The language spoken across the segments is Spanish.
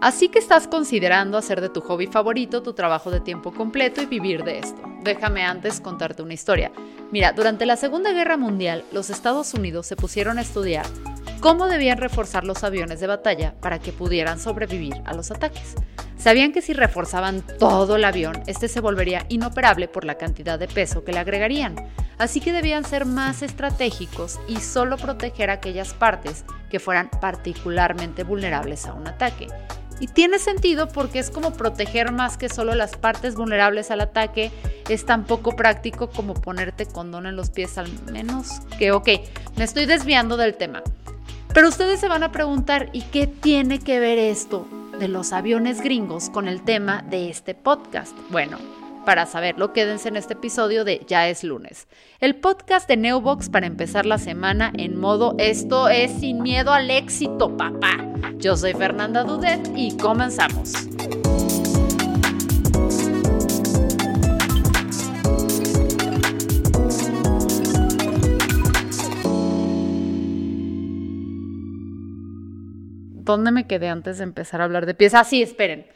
Así que estás considerando hacer de tu hobby favorito tu trabajo de tiempo completo y vivir de esto. Déjame antes contarte una historia. Mira, durante la Segunda Guerra Mundial, los Estados Unidos se pusieron a estudiar cómo debían reforzar los aviones de batalla para que pudieran sobrevivir a los ataques. Sabían que si reforzaban todo el avión, este se volvería inoperable por la cantidad de peso que le agregarían. Así que debían ser más estratégicos y solo proteger aquellas partes que fueran particularmente vulnerables a un ataque. Y tiene sentido porque es como proteger más que solo las partes vulnerables al ataque. Es tan poco práctico como ponerte condón en los pies al menos que, ok, me estoy desviando del tema. Pero ustedes se van a preguntar, ¿y qué tiene que ver esto de los aviones gringos con el tema de este podcast? Bueno, para saberlo, quédense en este episodio de Ya es lunes, el podcast de Neobox para empezar la semana en modo esto es sin miedo al éxito, papá. Yo soy Fernanda Dudet y comenzamos. ¿Dónde me quedé antes de empezar a hablar de pies? Ah, sí, esperen.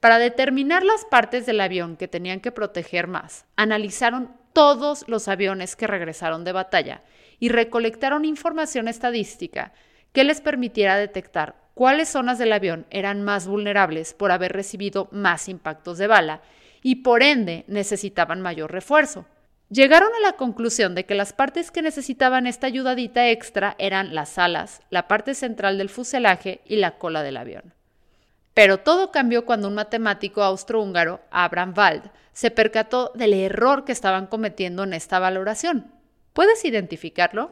Para determinar las partes del avión que tenían que proteger más, analizaron todos los aviones que regresaron de batalla y recolectaron información estadística que les permitiera detectar cuáles zonas del avión eran más vulnerables por haber recibido más impactos de bala y por ende necesitaban mayor refuerzo. Llegaron a la conclusión de que las partes que necesitaban esta ayudadita extra eran las alas, la parte central del fuselaje y la cola del avión. Pero todo cambió cuando un matemático austrohúngaro, Abraham Wald, se percató del error que estaban cometiendo en esta valoración. ¿Puedes identificarlo?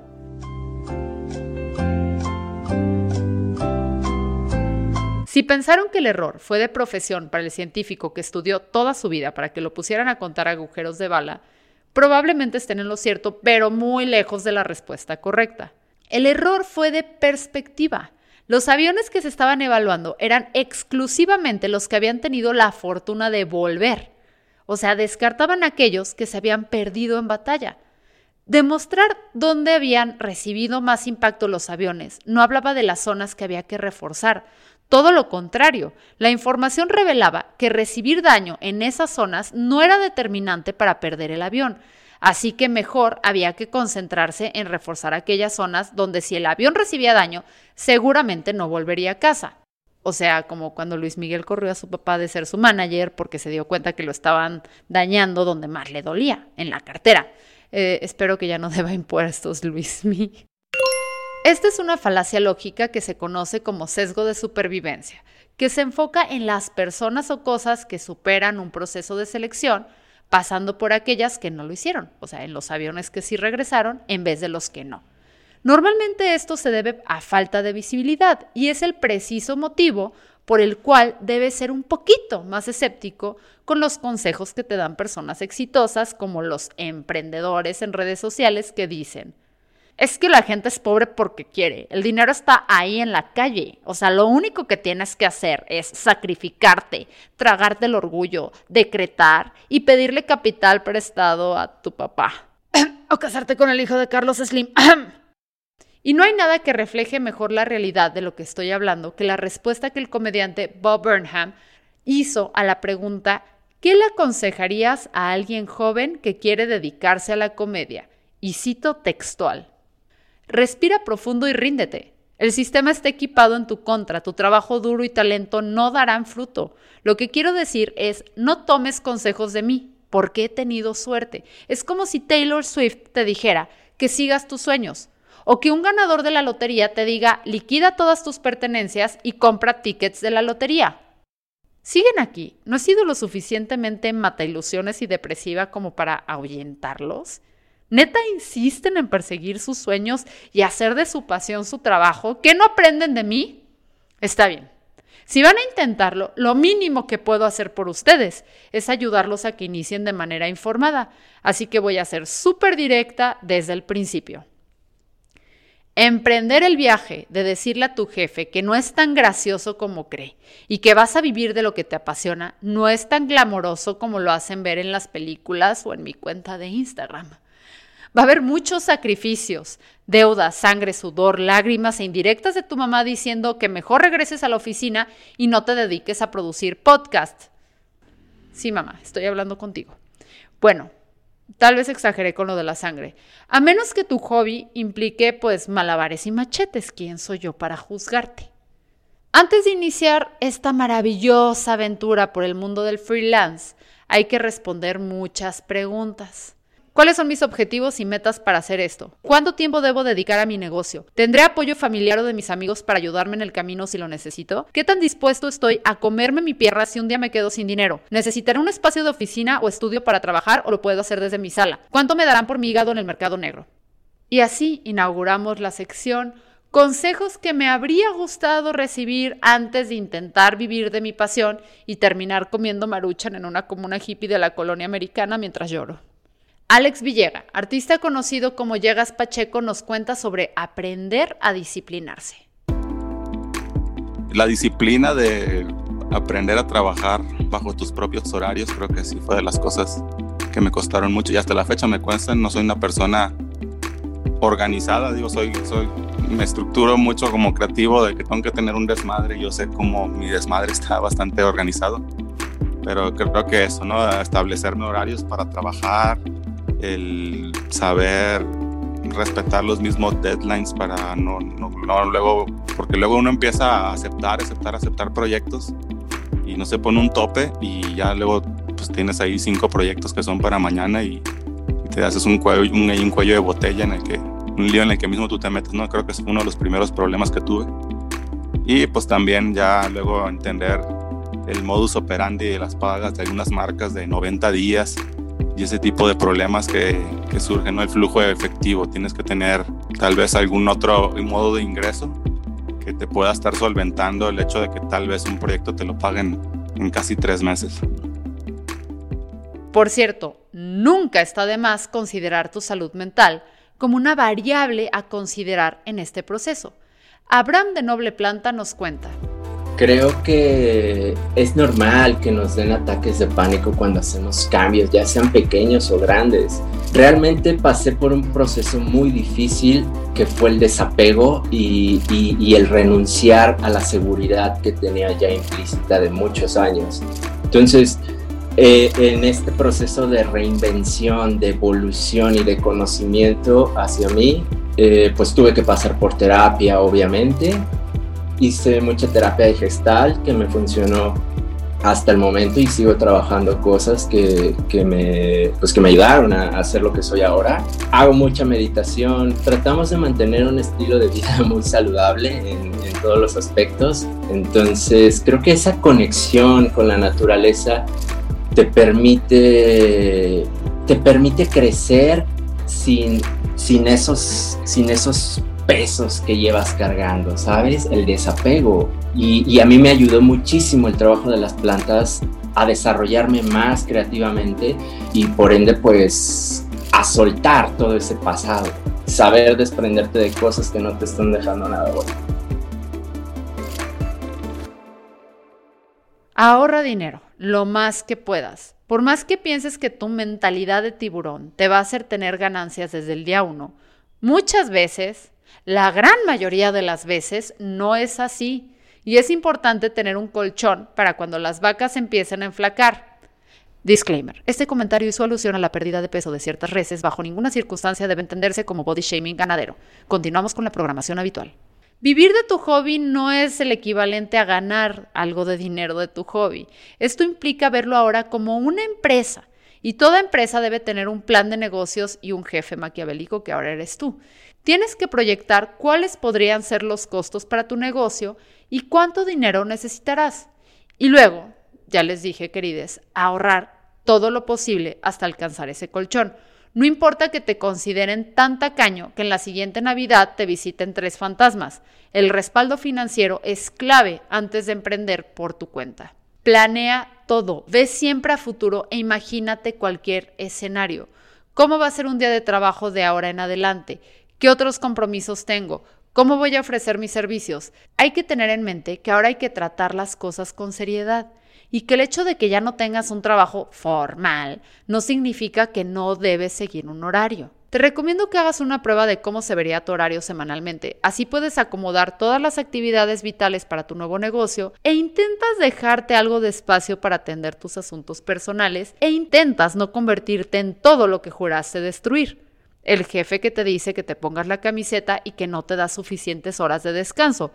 Si pensaron que el error fue de profesión para el científico que estudió toda su vida para que lo pusieran a contar agujeros de bala, probablemente estén en lo cierto, pero muy lejos de la respuesta correcta. El error fue de perspectiva. Los aviones que se estaban evaluando eran exclusivamente los que habían tenido la fortuna de volver. O sea, descartaban aquellos que se habían perdido en batalla. Demostrar dónde habían recibido más impacto los aviones no hablaba de las zonas que había que reforzar. Todo lo contrario, la información revelaba que recibir daño en esas zonas no era determinante para perder el avión, Así que mejor había que concentrarse en reforzar aquellas zonas donde si el avión recibía daño, seguramente no volvería a casa. O sea, como cuando Luis Miguel corrió a su papá de ser su manager porque se dio cuenta que lo estaban dañando donde más le dolía, en la cartera. Eh, espero que ya no deba impuestos, Luis Miguel. Esta es una falacia lógica que se conoce como sesgo de supervivencia, que se enfoca en las personas o cosas que superan un proceso de selección pasando por aquellas que no lo hicieron, o sea, en los aviones que sí regresaron en vez de los que no. Normalmente esto se debe a falta de visibilidad y es el preciso motivo por el cual debes ser un poquito más escéptico con los consejos que te dan personas exitosas como los emprendedores en redes sociales que dicen, es que la gente es pobre porque quiere. El dinero está ahí en la calle. O sea, lo único que tienes que hacer es sacrificarte, tragarte el orgullo, decretar y pedirle capital prestado a tu papá. o casarte con el hijo de Carlos Slim. y no hay nada que refleje mejor la realidad de lo que estoy hablando que la respuesta que el comediante Bob Burnham hizo a la pregunta ¿Qué le aconsejarías a alguien joven que quiere dedicarse a la comedia? Y cito textual. Respira profundo y ríndete. El sistema está equipado en tu contra, tu trabajo duro y talento no darán fruto. Lo que quiero decir es, no tomes consejos de mí, porque he tenido suerte. Es como si Taylor Swift te dijera que sigas tus sueños, o que un ganador de la lotería te diga, liquida todas tus pertenencias y compra tickets de la lotería. ¿Siguen aquí? ¿No he sido lo suficientemente mata ilusiones y depresiva como para ahuyentarlos? ¿Neta insisten en perseguir sus sueños y hacer de su pasión su trabajo? ¿Que no aprenden de mí? Está bien. Si van a intentarlo, lo mínimo que puedo hacer por ustedes es ayudarlos a que inicien de manera informada. Así que voy a ser súper directa desde el principio. Emprender el viaje de decirle a tu jefe que no es tan gracioso como cree y que vas a vivir de lo que te apasiona no es tan glamoroso como lo hacen ver en las películas o en mi cuenta de Instagram. Va a haber muchos sacrificios, deudas, sangre, sudor, lágrimas e indirectas de tu mamá diciendo que mejor regreses a la oficina y no te dediques a producir podcast. Sí, mamá, estoy hablando contigo. Bueno, tal vez exageré con lo de la sangre. A menos que tu hobby implique pues malabares y machetes, ¿quién soy yo para juzgarte? Antes de iniciar esta maravillosa aventura por el mundo del freelance, hay que responder muchas preguntas. ¿Cuáles son mis objetivos y metas para hacer esto? ¿Cuánto tiempo debo dedicar a mi negocio? ¿Tendré apoyo familiar o de mis amigos para ayudarme en el camino si lo necesito? ¿Qué tan dispuesto estoy a comerme mi pierna si un día me quedo sin dinero? ¿Necesitaré un espacio de oficina o estudio para trabajar o lo puedo hacer desde mi sala? ¿Cuánto me darán por mi hígado en el mercado negro? Y así inauguramos la sección Consejos que me habría gustado recibir antes de intentar vivir de mi pasión y terminar comiendo maruchan en una comuna hippie de la colonia americana mientras lloro. Alex Villega, artista conocido como Llegas Pacheco, nos cuenta sobre aprender a disciplinarse. La disciplina de aprender a trabajar bajo tus propios horarios creo que sí fue de las cosas que me costaron mucho y hasta la fecha me cuestan. No soy una persona organizada, digo, soy, soy, me estructuro mucho como creativo de que tengo que tener un desmadre. Yo sé cómo mi desmadre está bastante organizado, pero creo que eso, ¿no? Establecerme horarios para trabajar, el saber respetar los mismos deadlines para no, no, luego, porque luego uno empieza a aceptar, aceptar, aceptar proyectos y no se pone un tope y ya luego pues tienes ahí cinco proyectos que son para mañana y, te haces un cuello, un, un, cuello de botella en el que, un lío en el que mismo tú te metes, ¿no? Creo que es uno de los primeros problemas que tuve. Y pues también ya luego entender el modus operandi de las pagas de algunas marcas de 90 días, y ese tipo de problemas que, que surgen, ¿no? El flujo de efectivo, tienes que tener tal vez algún otro modo de ingreso que te pueda estar solventando el hecho de que tal vez un proyecto te lo paguen en casi tres meses. Por cierto, nunca está de más considerar tu salud mental como una variable a considerar en este proceso. Abraham de Noble Planta nos cuenta. Creo que es normal que nos den ataques de pánico cuando hacemos cambios, ya sean pequeños o grandes. Realmente pasé por un proceso muy difícil que fue el desapego y, el renunciar a la seguridad que tenía ya implícita de muchos años. Entonces, eh, en este proceso de reinvención, de evolución y de conocimiento hacia mí, eh, pues tuve que pasar por terapia, obviamente, hice mucha terapia de gestal que me funcionó hasta el momento y sigo trabajando cosas que, que, me, pues que me ayudaron a hacer lo que soy ahora. Hago mucha meditación, tratamos de mantener un estilo de vida muy saludable en, en todos los aspectos, entonces creo que esa conexión con la naturaleza te permite, te permite crecer sin, sin, esos, sin esos pesos que llevas cargando, ¿sabes? El desapego. Y, a mí me ayudó muchísimo el trabajo de las plantas a desarrollarme más creativamente y por ende pues a soltar todo ese pasado, saber desprenderte de cosas que no te están dejando nada bueno. Ahorra dinero, lo más que puedas. Por más que pienses que tu mentalidad de tiburón te va a hacer tener ganancias desde el día uno, muchas veces la gran mayoría de las veces no es así y es importante tener un colchón para cuando las vacas empiecen a enflacar. Disclaimer. Este comentario hizo alusión a la pérdida de peso de ciertas reses. Bajo ninguna circunstancia debe entenderse como body shaming ganadero. Continuamos con la programación habitual. Vivir de tu hobby no es el equivalente a ganar algo de dinero de tu hobby. Esto implica verlo ahora como una empresa. Y toda empresa debe tener un plan de negocios y un jefe maquiavélico que ahora eres tú. Tienes que proyectar cuáles podrían ser los costos para tu negocio y cuánto dinero necesitarás. Y luego, ya les dije, querides, ahorrar todo lo posible hasta alcanzar ese colchón. No importa que te consideren tan tacaño que en la siguiente Navidad te visiten tres fantasmas. El respaldo financiero es clave antes de emprender por tu cuenta. Planea todo, ve siempre a futuro e imagínate cualquier escenario. ¿Cómo va a ser un día de trabajo de ahora en adelante? ¿Qué otros compromisos tengo? ¿Cómo voy a ofrecer mis servicios? Hay que tener en mente que ahora hay que tratar las cosas con seriedad y que el hecho de que ya no tengas un trabajo formal no significa que no debes seguir un horario. Te recomiendo que hagas una prueba de cómo se vería tu horario semanalmente. Así puedes acomodar todas las actividades vitales para tu nuevo negocio e intentas dejarte algo de espacio para atender tus asuntos personales e intentas no convertirte en todo lo que juraste destruir. El jefe que te dice que te pongas la camiseta y que no te da suficientes horas de descanso.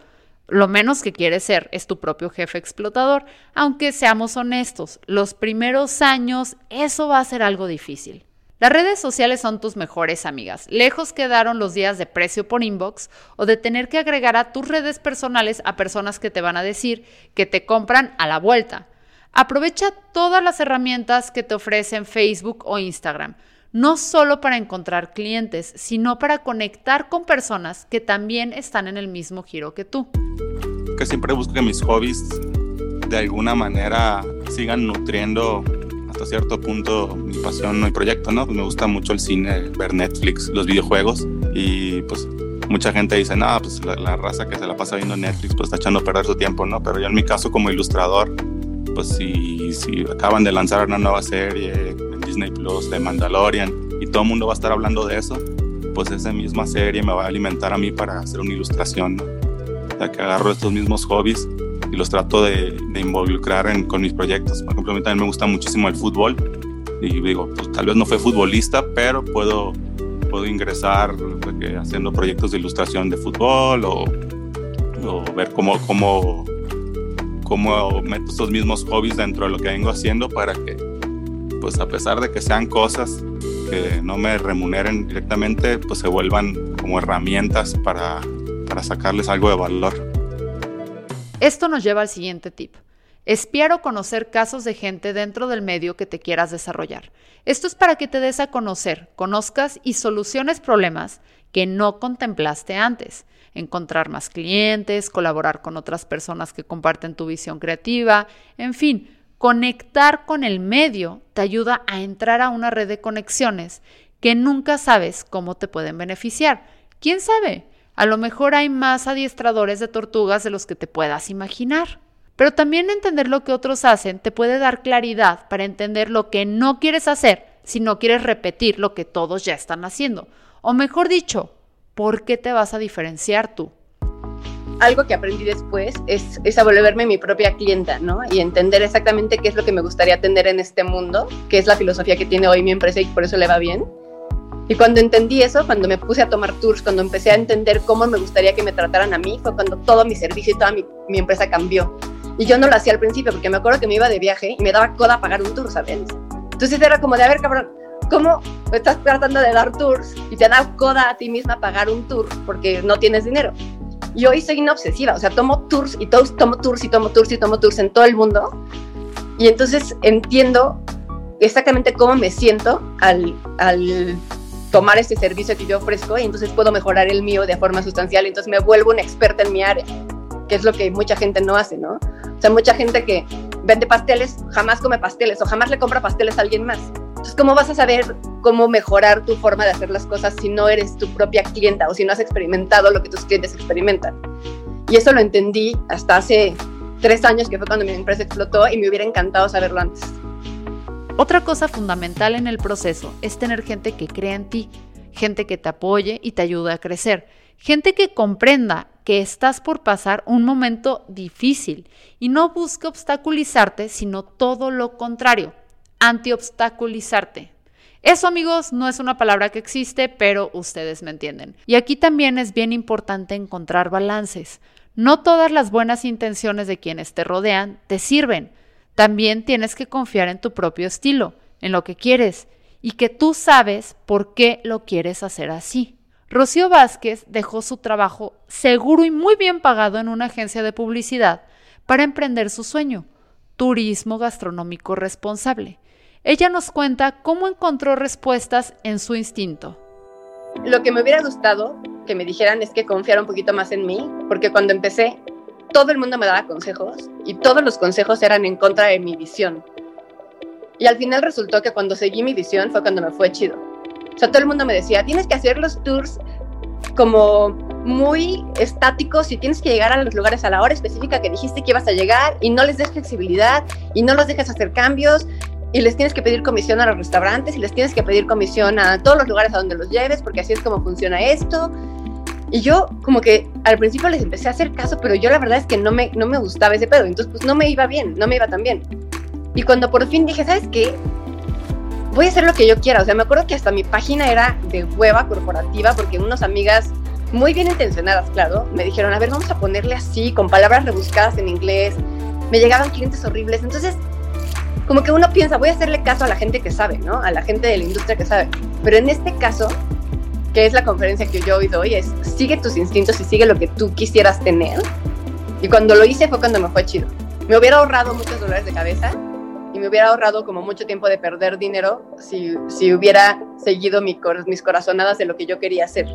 Lo menos que quieres ser es tu propio jefe explotador, aunque seamos honestos, los primeros años eso va a ser algo difícil. Las redes sociales son tus mejores amigas. Lejos quedaron los días de precio por inbox o de tener que agregar a tus redes personales a personas que te van a decir que te compran a la vuelta. Aprovecha todas las herramientas que te ofrecen Facebook o Instagram, no solo para encontrar clientes, sino para conectar con personas que también están en el mismo giro que tú. Que siempre busco que mis hobbies de alguna manera sigan nutriendo hasta cierto punto mi pasión, mi proyecto, ¿no? Me gusta mucho el cine, ver Netflix, los videojuegos y pues mucha gente dice, no, pues la, raza que se la pasa viendo Netflix pues está echando a perder su tiempo, ¿no? Pero yo en mi caso como ilustrador, pues si, si acaban de lanzar una nueva serie en Disney Plus de Mandalorian y todo el mundo va a estar hablando de eso, pues esa misma serie me va a alimentar a mí para hacer una ilustración, ¿no? O sea, que agarro estos mismos hobbies y los trato de, involucrar en, con mis proyectos. Por ejemplo, a mí también me gusta muchísimo el fútbol y digo, pues tal vez no fue futbolista, pero puedo, puedo ingresar haciendo proyectos de ilustración de fútbol o, o ver cómo, cómo, cómo meto estos mismos hobbies dentro de lo que vengo haciendo para que, pues a pesar de que sean cosas que no me remuneren directamente, pues se vuelvan como herramientas para, para sacarles algo de valor. Esto nos lleva al siguiente tip. Espiar o conocer casos de gente dentro del medio que te quieras desarrollar. Esto es para que te des a conocer, conozcas y soluciones problemas que no contemplaste antes. Encontrar más clientes, colaborar con otras personas que comparten tu visión creativa, en fin, conectar con el medio te ayuda a entrar a una red de conexiones que nunca sabes cómo te pueden beneficiar. ¿Quién sabe? A lo mejor hay más adiestradores de tortugas de los que te puedas imaginar. Pero también entender lo que otros hacen te puede dar claridad para entender lo que no quieres hacer si no quieres repetir lo que todos ya están haciendo. O mejor dicho, ¿por qué te vas a diferenciar tú? Algo que aprendí después es, es a volverme mi propia clienta, ¿no? Y entender exactamente qué es lo que me gustaría atender en este mundo, qué es la filosofía que tiene hoy mi empresa y por eso le va bien y cuando entendí eso, cuando me puse a tomar tours, cuando empecé a entender cómo me gustaría que me trataran a mí, fue cuando todo mi servicio y toda mi, mi empresa cambió. Y yo no lo hacía al principio, porque me acuerdo que me iba de viaje y me daba coda pagar un tour, ¿sabes? Entonces era como de, a ver, cabrón, ¿cómo estás tratando de dar tours y te da coda a ti misma pagar un tour porque no tienes dinero? Y hoy soy una obsesiva, o sea, tomo tours y tomo tours y tomo tours y tomo tours en todo el mundo. Y entonces entiendo exactamente cómo me siento al, al tomar este servicio que yo ofrezco y entonces puedo mejorar el mío de forma sustancial. Entonces me vuelvo una experta en mi área, que es lo que mucha gente no hace, ¿no? O sea, mucha gente que vende pasteles jamás come pasteles o jamás le compra pasteles a alguien más. Entonces, ¿cómo vas a saber cómo mejorar tu forma de hacer las cosas si no eres tu propia clienta o si no has experimentado lo que tus clientes experimentan? Y eso lo entendí hasta hace tres años, que fue cuando mi empresa explotó y me hubiera encantado saberlo antes. Otra cosa fundamental en el proceso es tener gente que crea en ti, gente que te apoye y te ayude a crecer, gente que comprenda que estás por pasar un momento difícil y no busque obstaculizarte, sino todo lo contrario, anti-obstaculizarte. Eso amigos no es una palabra que existe, pero ustedes me entienden. Y aquí también es bien importante encontrar balances. No todas las buenas intenciones de quienes te rodean te sirven. También tienes que confiar en tu propio estilo, en lo que quieres y que tú sabes por qué lo quieres hacer así. Rocío Vázquez dejó su trabajo seguro y muy bien pagado en una agencia de publicidad para emprender su sueño, turismo gastronómico responsable. Ella nos cuenta cómo encontró respuestas en su instinto. Lo que me hubiera gustado que me dijeran es que confiara un poquito más en mí, porque cuando empecé todo el mundo me daba consejos y todos los consejos eran en contra de mi visión. Y al final resultó que cuando seguí mi visión fue cuando me fue chido. O sea, todo el mundo me decía, tienes que hacer los tours como muy estáticos y tienes que llegar a los lugares a la hora específica que dijiste que ibas a llegar y no les des flexibilidad y no los dejes hacer cambios. Y les tienes que pedir comisión a los restaurantes y les tienes que pedir comisión a todos los lugares a donde los lleves porque así es como funciona esto. Y yo como que al principio les empecé a hacer caso, pero yo la verdad es que no me, no me gustaba ese pedo, entonces pues no me iba bien, no me iba tan bien. Y cuando por fin dije, ¿sabes qué? Voy a hacer lo que yo quiera. O sea, me acuerdo que hasta mi página era de hueva corporativa porque unas amigas muy bien intencionadas, claro, me dijeron, a ver, vamos a ponerle así, con palabras rebuscadas en inglés. Me llegaban clientes horribles. Entonces como que uno piensa, voy a hacerle caso a la gente que sabe, ¿no? A la gente de la industria que sabe. Pero en este caso, que es la conferencia que yo hoy doy, es sigue tus instintos y sigue lo que tú quisieras tener. Y cuando lo hice fue cuando me fue chido. Me hubiera ahorrado muchos dolores de cabeza y me hubiera ahorrado como mucho tiempo de perder dinero si, si hubiera seguido mi mis corazonadas de lo que yo quería hacer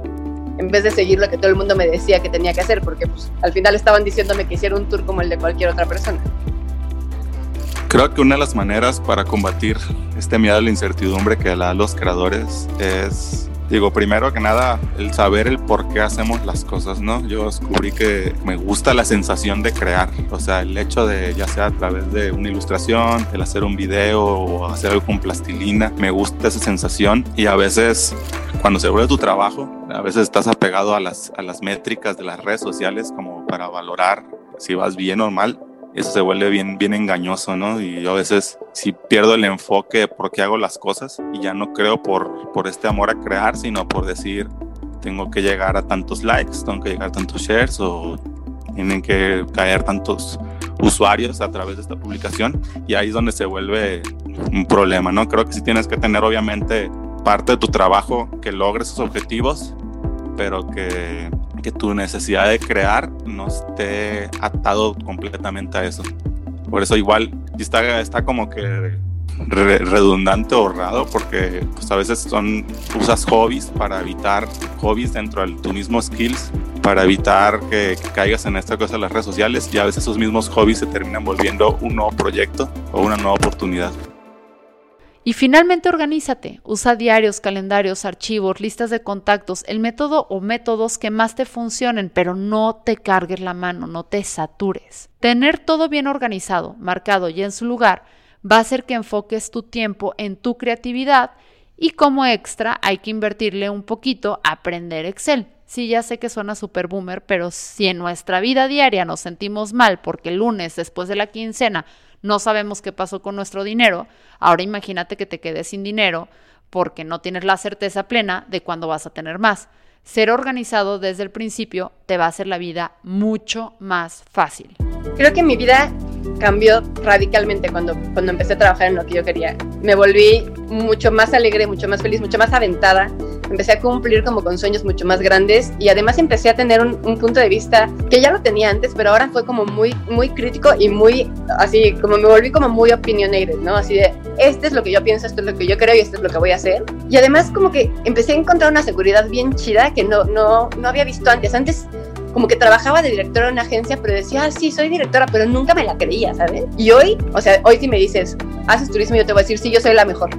en vez de seguir lo que todo el mundo me decía que tenía que hacer, porque pues, al final estaban diciéndome que hiciera un tour como el de cualquier otra persona. Creo que una de las maneras para combatir este miedo a la incertidumbre que da los creadores es, digo, primero que nada, el saber el por qué hacemos las cosas, ¿no? Yo descubrí que me gusta la sensación de crear, o sea, el hecho de, ya sea a través de una ilustración, el hacer un video o hacer algo con plastilina, me gusta esa sensación y a veces cuando se vuelve tu trabajo, a veces estás apegado a las, a las métricas de las redes sociales como para valorar si vas bien o mal eso se vuelve bien, bien engañoso, ¿no? Y yo a veces sí pierdo el enfoque de por qué hago las cosas y ya no creo por, por este amor a crear, sino por decir, tengo que llegar a tantos likes, tengo que llegar a tantos shares o tienen que caer tantos usuarios a través de esta publicación y ahí es donde se vuelve un problema, ¿no? Creo que sí tienes que tener obviamente parte de tu trabajo que logre esos objetivos, pero que que tu necesidad de crear no esté atado completamente a eso. Por eso igual está, está como que redundante o raro porque pues a veces son usas hobbies para evitar hobbies dentro de tu mismo skills para evitar que, que, caigas en esta cosa de las redes sociales y a veces esos mismos hobbies se terminan volviendo un nuevo proyecto o una nueva oportunidad. Y finalmente organízate, usa diarios, calendarios, archivos, listas de contactos, el método o métodos que más te funcionen, pero no te cargues la mano, no te satures. Tener todo bien organizado, marcado y en su lugar va a hacer que enfoques tu tiempo en tu creatividad y como extra hay que invertirle un poquito a aprender Excel. Sí, ya sé que suena super boomer, pero si en nuestra vida diaria nos sentimos mal porque el lunes después de la quincena no sabemos qué pasó con nuestro dinero, ahora imagínate que te quedes sin dinero porque no tienes la certeza plena de cuándo vas a tener más. Ser organizado desde el principio te va a hacer la vida mucho más fácil. Creo que mi vida cambió radicalmente cuando, cuando empecé a trabajar en lo que yo quería. Me volví mucho más alegre, mucho más feliz, mucho más aventada. Empecé a cumplir como con sueños mucho más grandes y además empecé a tener un, punto de vista que ya lo tenía antes, pero ahora fue como muy, muy crítico y muy así, como me volví como muy opinionated, ¿no? Así de, este es lo que yo pienso, esto es lo que yo creo y esto es lo que voy a hacer. Y además como que empecé a encontrar una seguridad bien chida que no, no, no había visto antes. Antes como que trabajaba de directora en una agencia, pero decía, ah, sí, soy directora, pero nunca me la creía, ¿sabes? Y hoy, o sea, hoy si me dices, haces turismo, yo te voy a decir, sí, yo soy la mejor.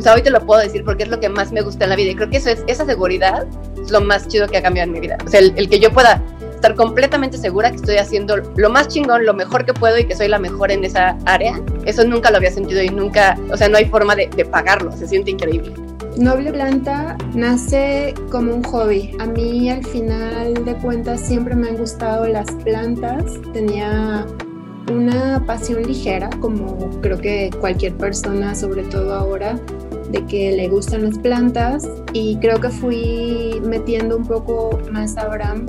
O sea, hoy te lo puedo decir porque es lo que más me gusta en la vida. Y creo que eso es, esa seguridad es lo más chido que ha cambiado en mi vida. O sea, el, que yo pueda estar completamente segura que estoy haciendo lo más chingón, lo mejor que puedo y que soy la mejor en esa área, eso nunca lo había sentido y nunca, o sea, no hay forma de, de pagarlo, se siente increíble. Noble Planta nace como un hobby. A mí al final de cuentas siempre me han gustado las plantas. Tenía una pasión ligera, como creo que cualquier persona, sobre todo ahora, de que le gustan las plantas. Y creo que fui metiendo un poco más a Abraham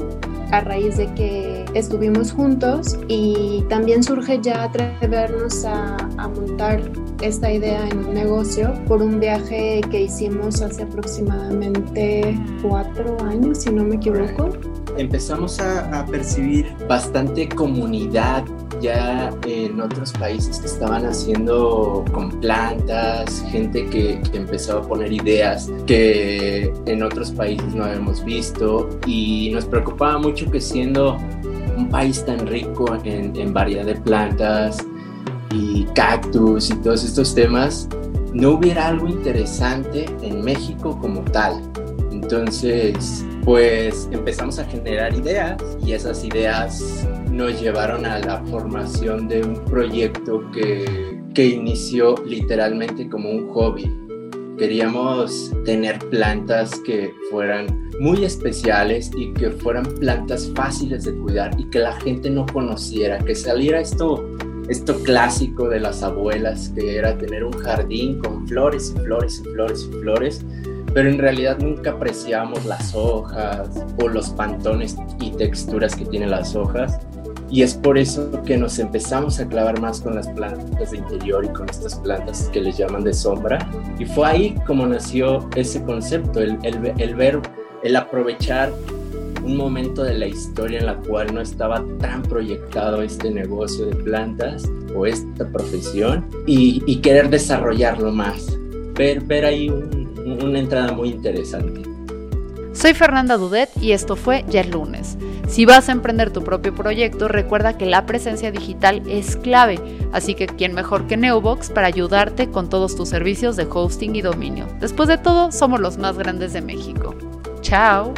a raíz de que estuvimos juntos y también surge ya atrevernos a, a montar esta idea en un negocio por un viaje que hicimos hace aproximadamente cuatro años, si no me equivoco. Empezamos a, percibir bastante comunidad ya en otros países que estaban haciendo con plantas, gente que, que, empezó a poner ideas que en otros países no habíamos visto y nos preocupaba mucho que siendo un país tan rico en, en variedad de plantas, y cactus y todos estos temas, no hubiera algo interesante en México como tal. Entonces, pues empezamos a generar ideas y esas ideas nos llevaron a la formación de un proyecto que, que inició literalmente como un hobby. Queríamos tener plantas que fueran muy especiales y que fueran plantas fáciles de cuidar y que la gente no conociera, que saliera esto, esto clásico de las abuelas, que era tener un jardín con flores y flores y flores y flores, pero en realidad nunca apreciamos las hojas o los pantones y texturas que tienen las hojas y es por eso que nos empezamos a clavar más con las plantas de interior y con estas plantas que les llaman de sombra. Y fue ahí como nació ese concepto, el, el, ver, el aprovechar un momento de la historia en la cual no estaba tan proyectado este negocio de plantas o esta profesión y, y querer desarrollarlo más. Ver, ver ahí una entrada muy interesante. Soy Fernanda Dudet y esto fue Ya lunes. Si vas a emprender tu propio proyecto, recuerda que la presencia digital es clave, así que quién mejor que Neobox para ayudarte con todos tus servicios de hosting y dominio. Después de todo, somos los más grandes de México. Chao.